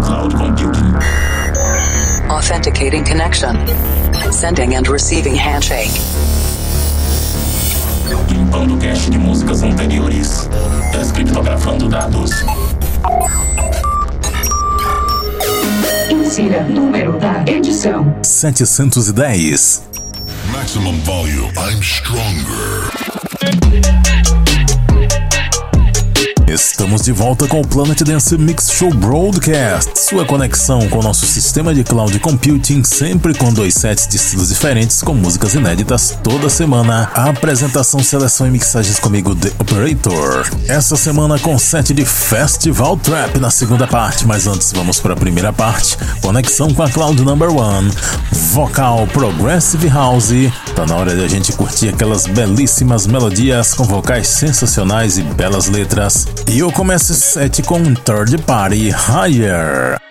cloud computing. Authenticating connection. Sending and receiving handshake. Limpando cache de músicas anteriores. Descriptografando dados. Insira número da edição: 710. Maximum volume. I'm stronger. Estamos de volta com o Planet Dance Mix Show Broadcast, sua conexão com o nosso sistema de cloud computing, sempre com dois sets de estilos diferentes, com músicas inéditas toda semana. A apresentação, seleção e mixagens comigo, The Operator. Essa semana com set de Festival Trap na segunda parte, mas antes vamos para a primeira parte. Conexão com a Cloud Number One, vocal Progressive House. Tá na hora de a gente curtir aquelas belíssimas melodias com vocais sensacionais e belas letras. E eu começo esse set com Third Party Higher.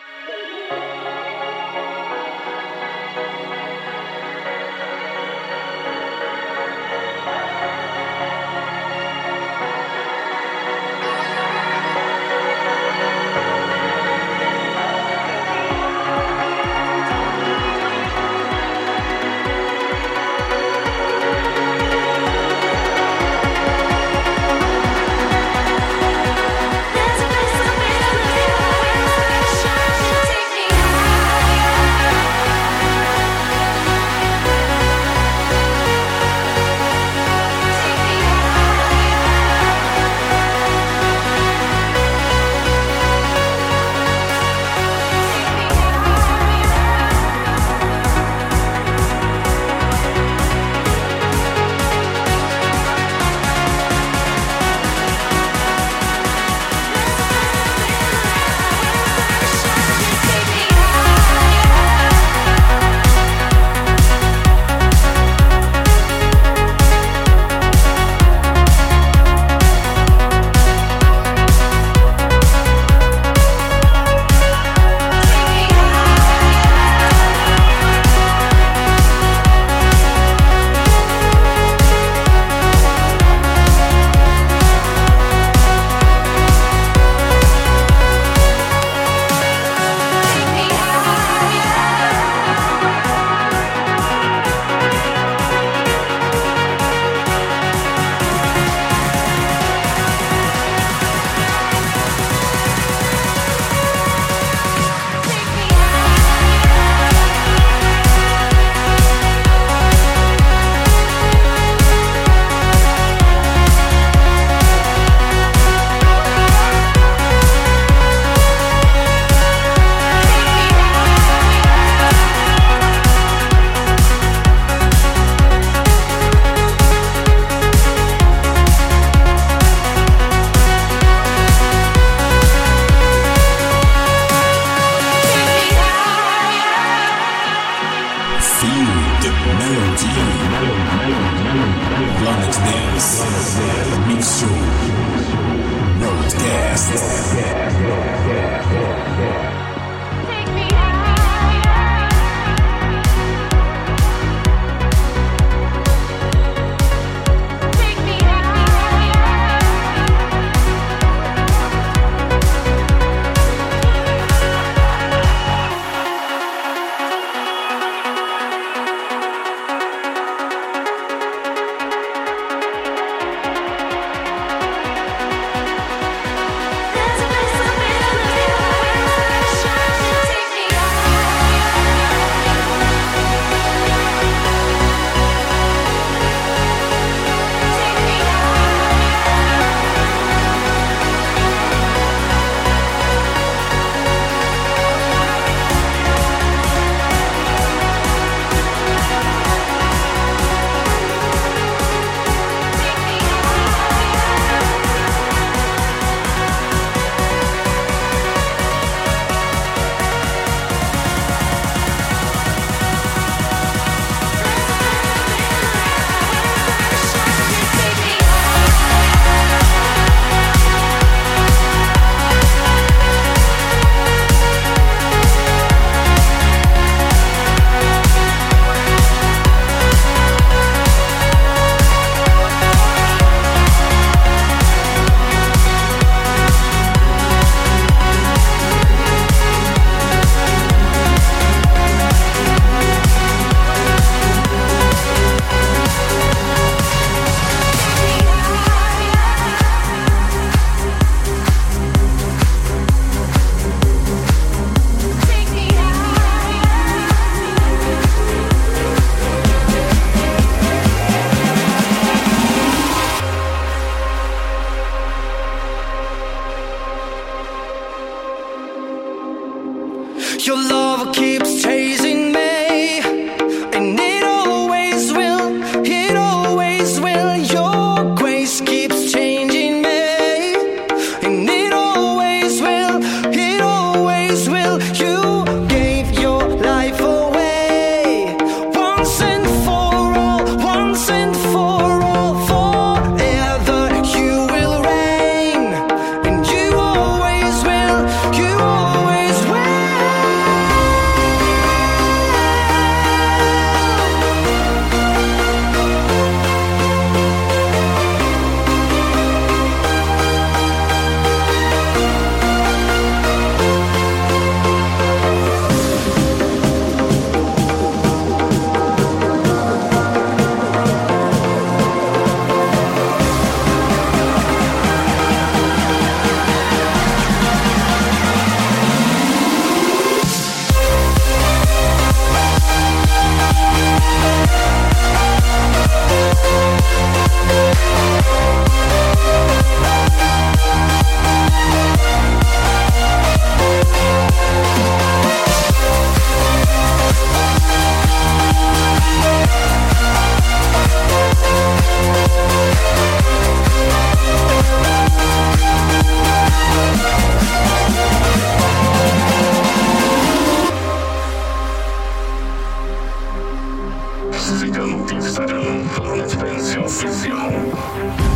Dance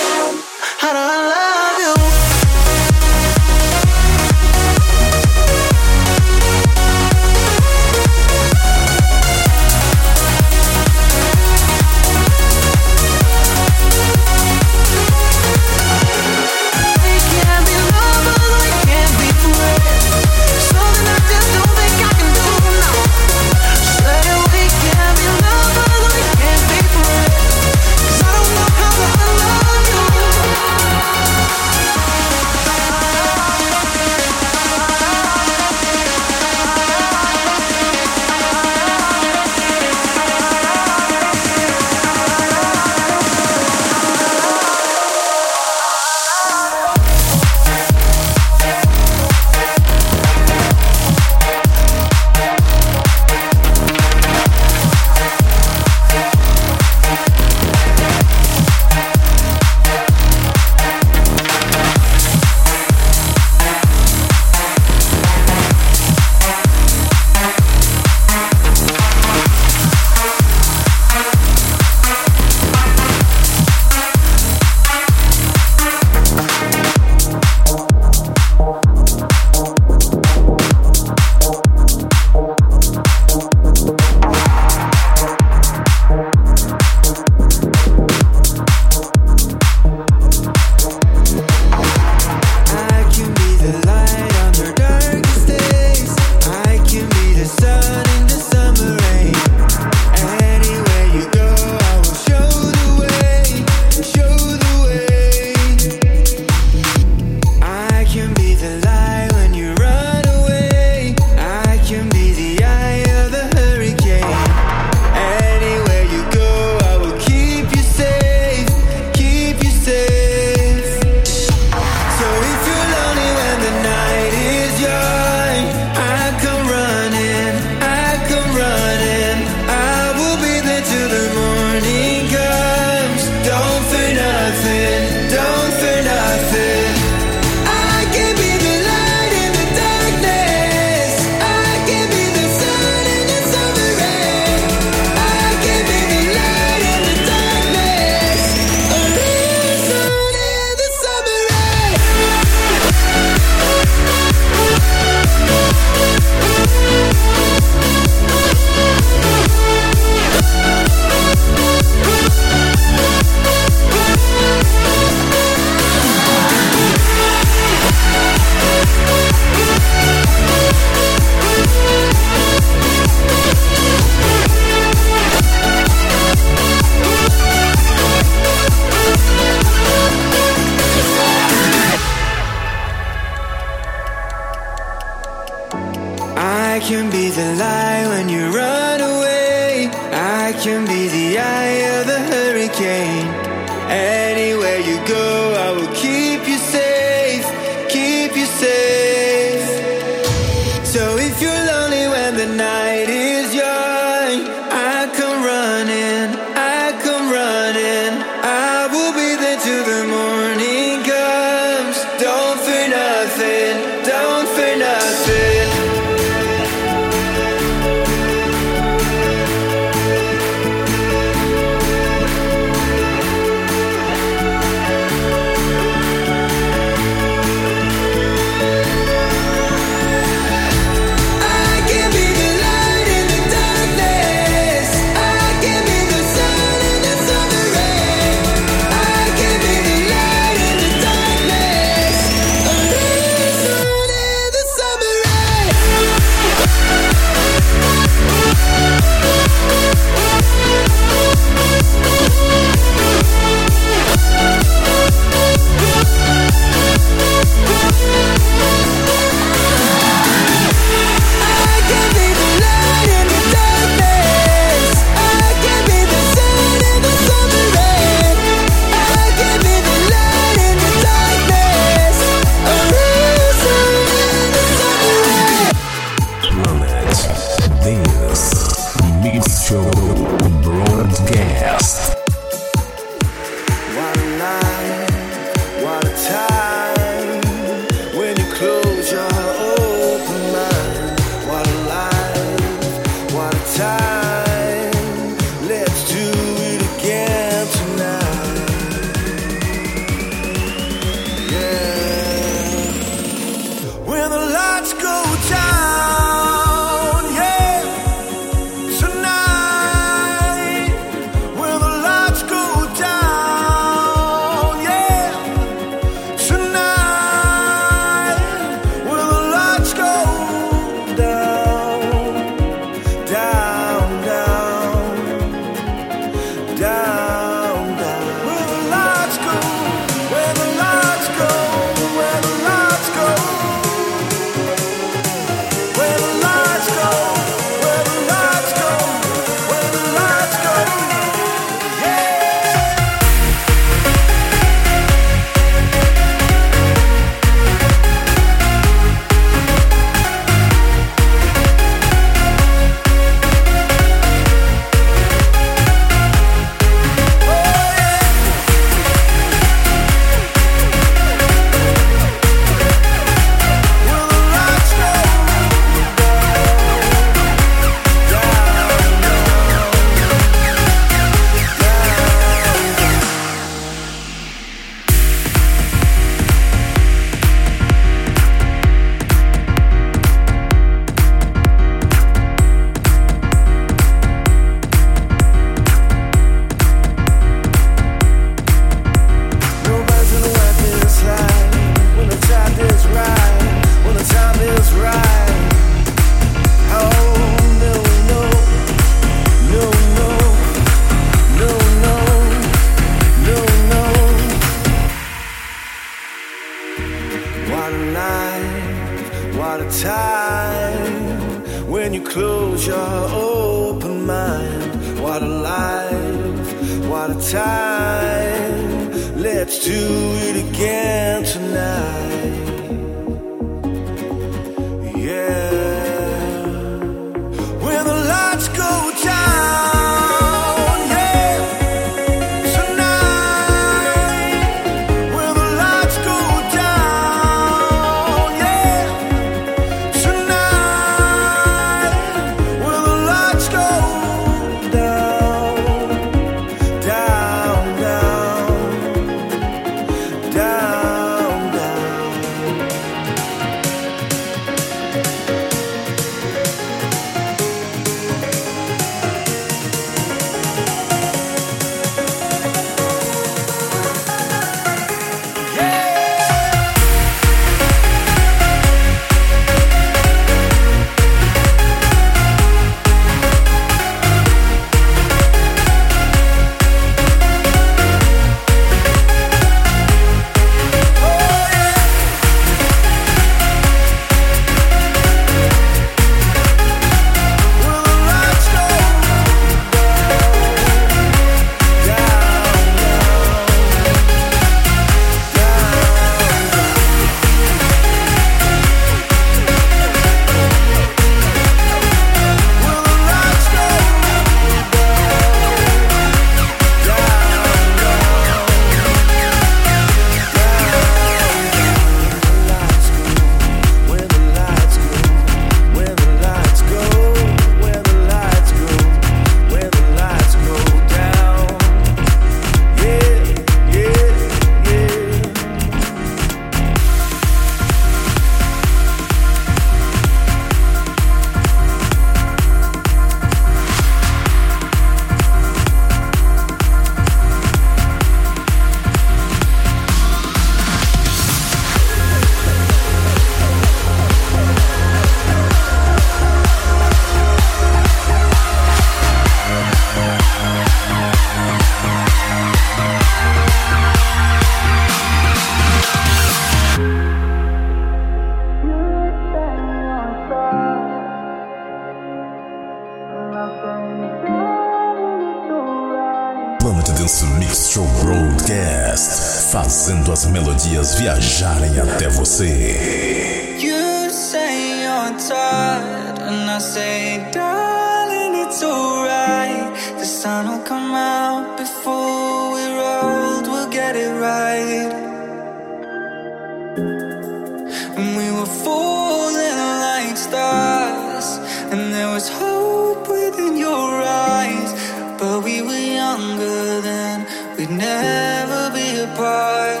stronger we'd never be apart.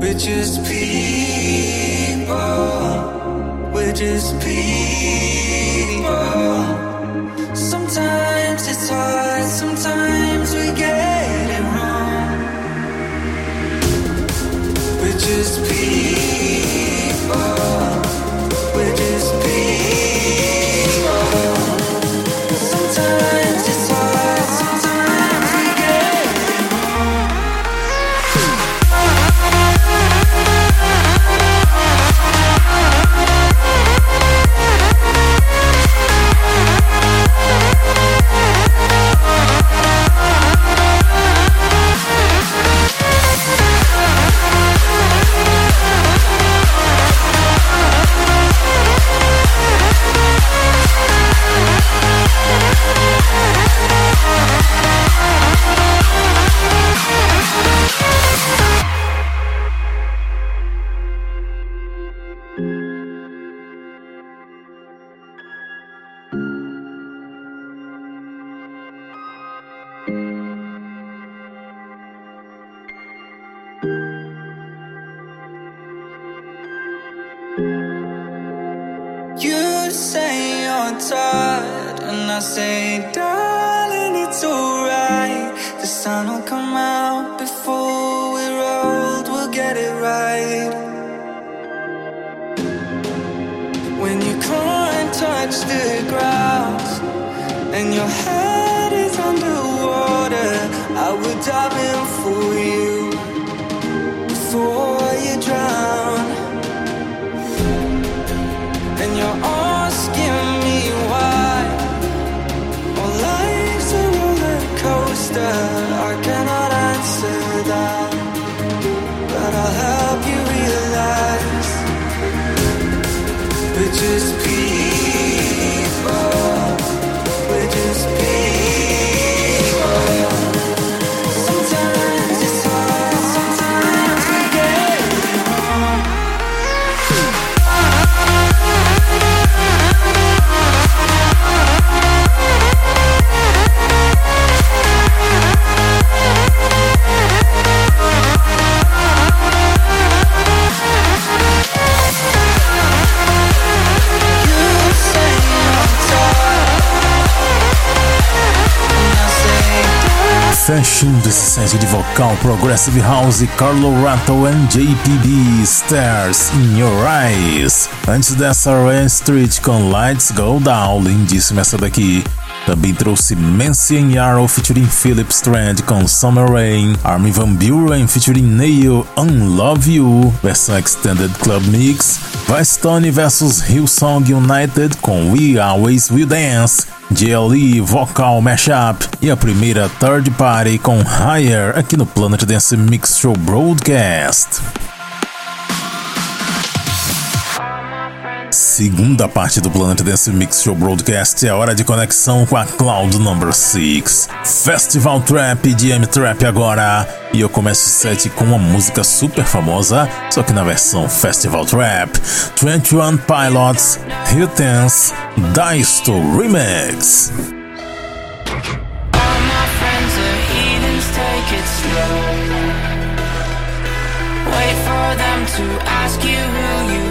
We're just people. We're just people. Sometimes it's hard. Sometimes we get it wrong. We're just people. for you. Fechando esse set de vocal Progressive House Carlo Ratto and JPB Stairs in Your Eyes. Antes dessa, Rain Street com Lights Go Down, lindíssima essa daqui. Também trouxe Mancien Yarrow featuring Philip Strand com Summer Rain, Armin Van Buren featuring Neil Unlove You, versão Extended Club Mix, Vistone vs Hillsong United com We Always Will Dance, JLE Vocal Mashup e a primeira Third Party com Higher aqui no Planet Dance Mix Show Broadcast. Segunda parte do Planet Dance Mix Show Broadcast é hora de conexão com a Cloud Number 6. Festival Trap de M-Trap agora. E eu começo o set com uma música super famosa, só que na versão Festival Trap. 21 Pilots, Hiltons, Daisto Remix. Them to ask you who you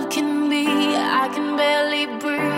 love can be. I can barely breathe.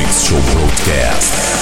Mix Show Broadcast.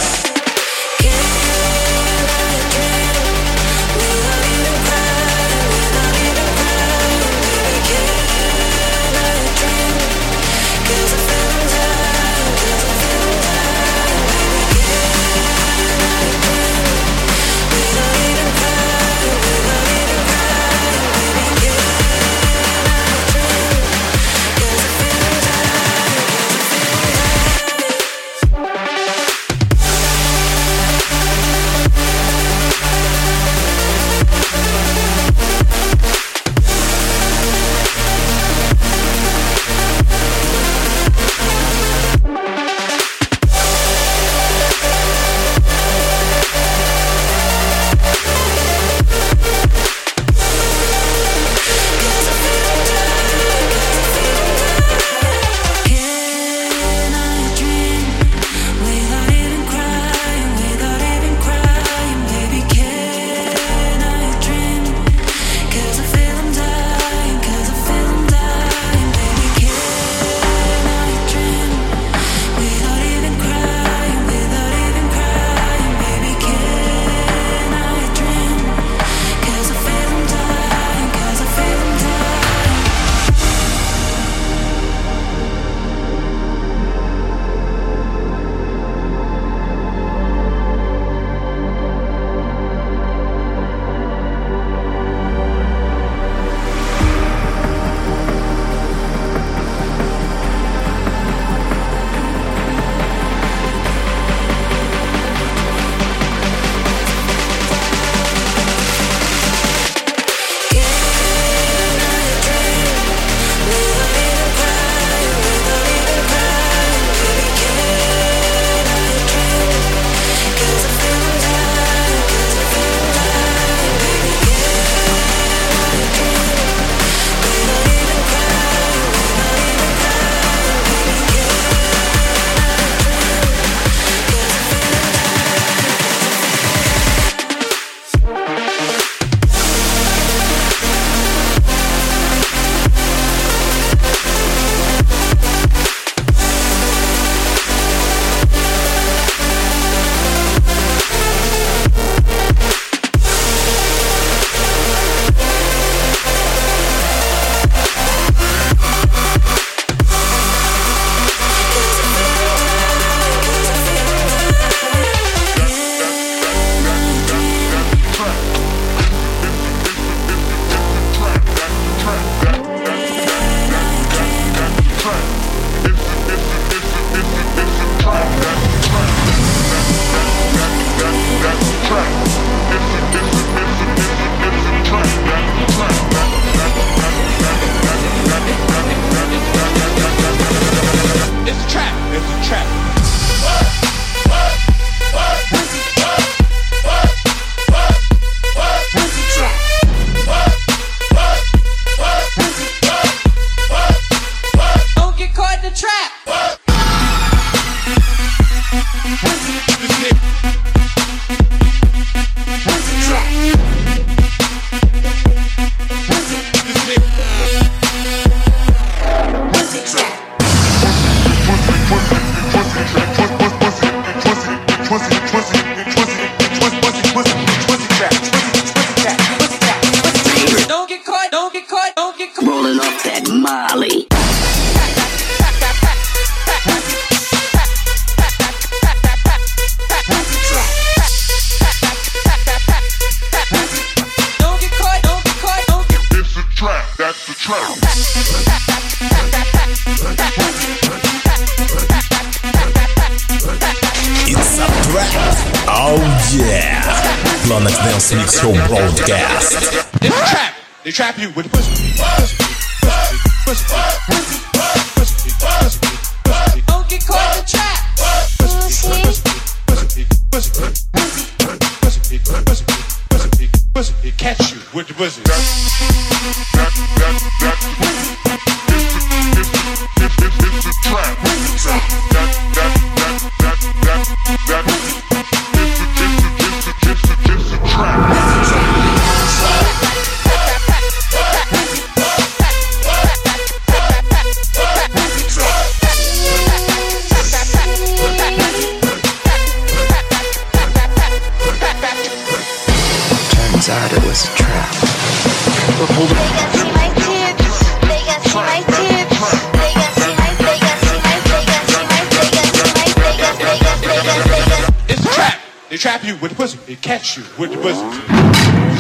They trap you with the pussy. They catch you with the pussy.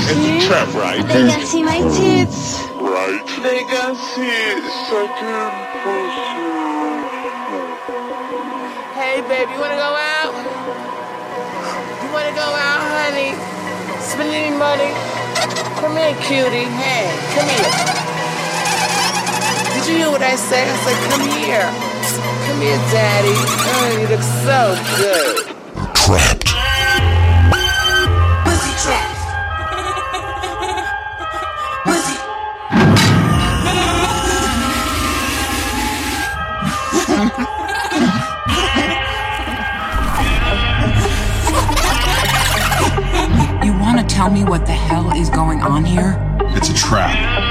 It's a trap, right? They can see my tits. Right. They can see it sucking pussy. Hey, baby, you wanna go out? You wanna go out, honey? Spend any money? Come here, cutie. Hey, come here. Did you hear what I said? I said, come here. Come here, daddy. Oh, you look so good. Trapped. You want to tell me what the hell is going on here? It's a trap.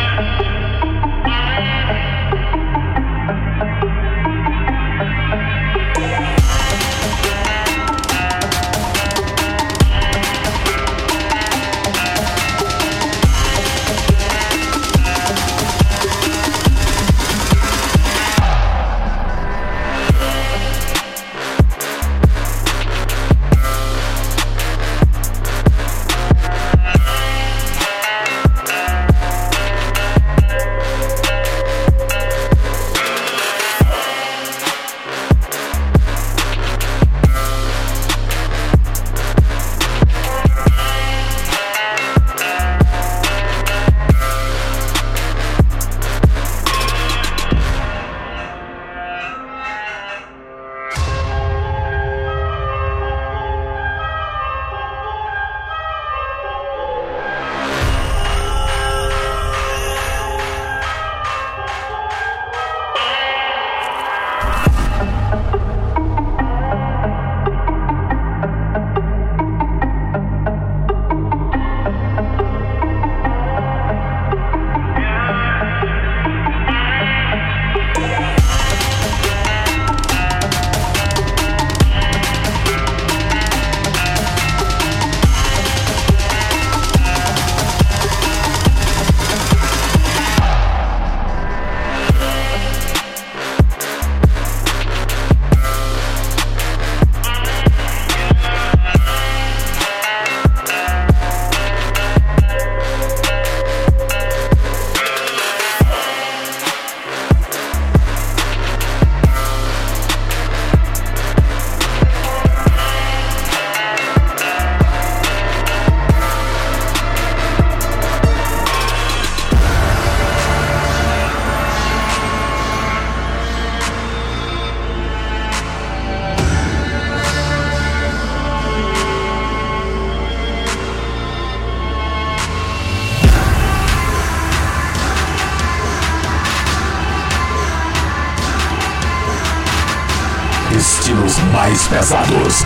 Pesados.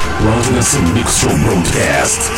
Dance Mix Show Broadcast.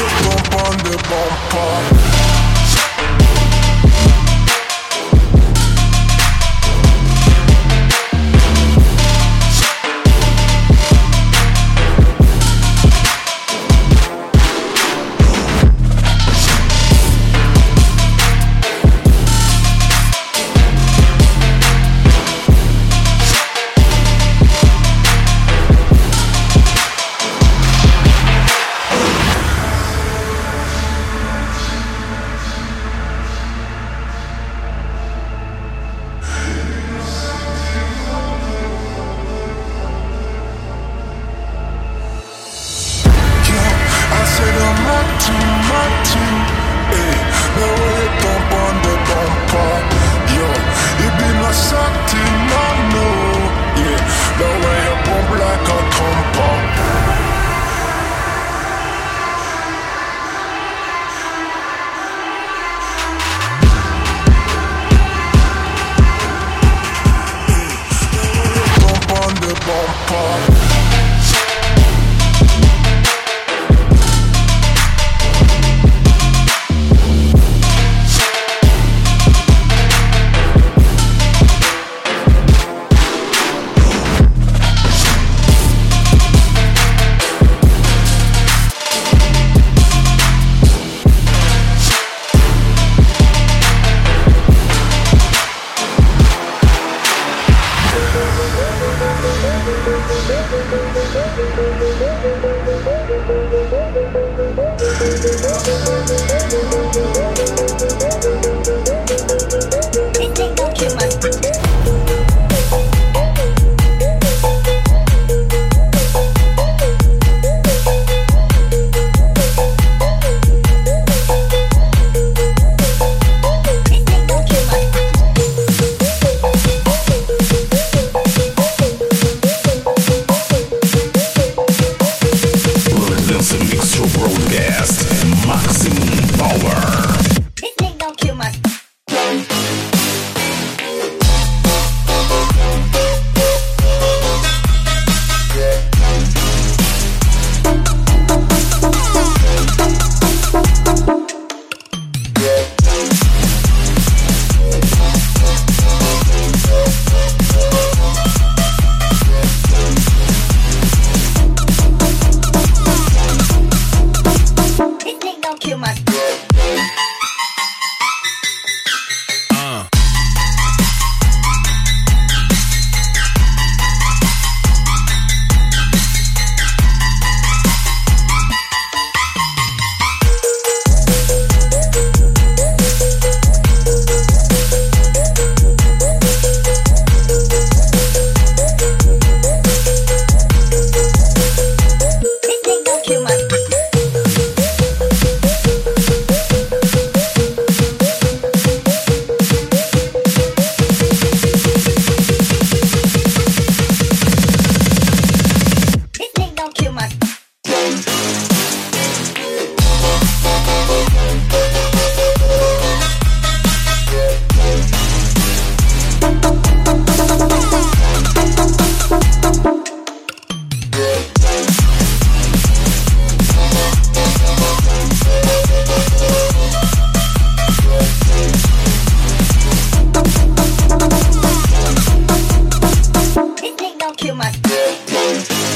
Yeah.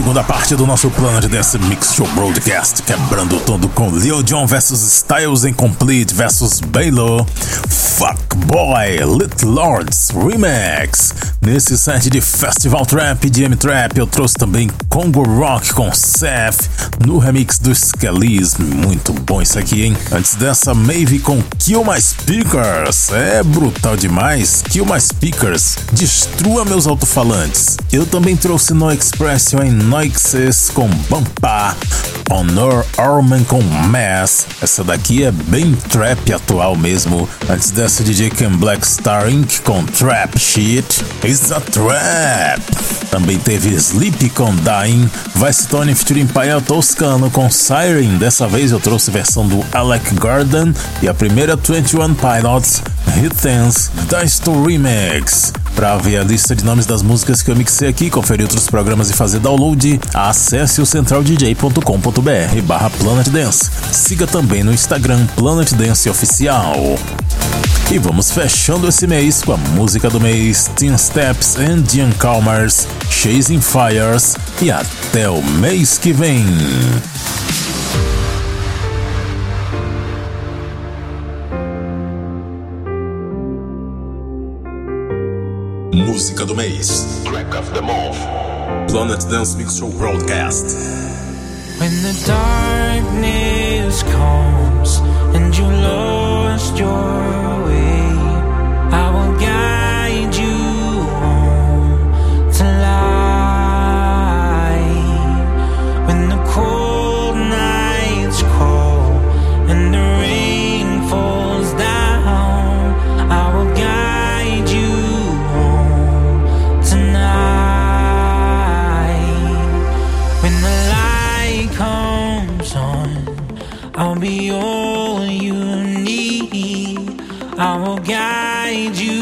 Segunda parte do nosso Planet Dance Mix Show Broadcast, quebrando todo com Lil Jon vs Styles Incomplete vs Baylor, Fuck Boy, Little Lords Remix. Nesse set de Festival Trap e DM Trap, eu trouxe também Congo Rock com Seth no remix do Skellies. Muito bom isso aqui, hein? Antes dessa, Maeve com Kill My Speakers. É brutal demais. Kill My Speakers. Destrua meus alto-falantes. Eu também trouxe No Expression em Noixes com Bampa. Honor Orman com Mass. Essa daqui é bem trap atual mesmo. Antes dessa, DJ Ken Black Star Inc. com Trap Shit. It's a Trap. Também teve Sleep com Dying. Vice Tony featuring Paia Toscano com Siren. Dessa vez eu trouxe versão do Alec Garden. E a primeira 21 Pilots Hit Dance Remix. Para ver a lista de nomes das músicas que eu mixei aqui, conferir outros programas e fazer download, acesse o centraldj.com.br barra Planet Dance. Siga também no Instagram Planet Dance Oficial. E vamos fechando esse mês com a música do mês Teen Steps and Ian Calmers, Chasing Fires e até o mês que vem. Música do mês. Track of the month. Planet Dance Mix Show Broadcast. When the darkness comes and you lost your I will guide you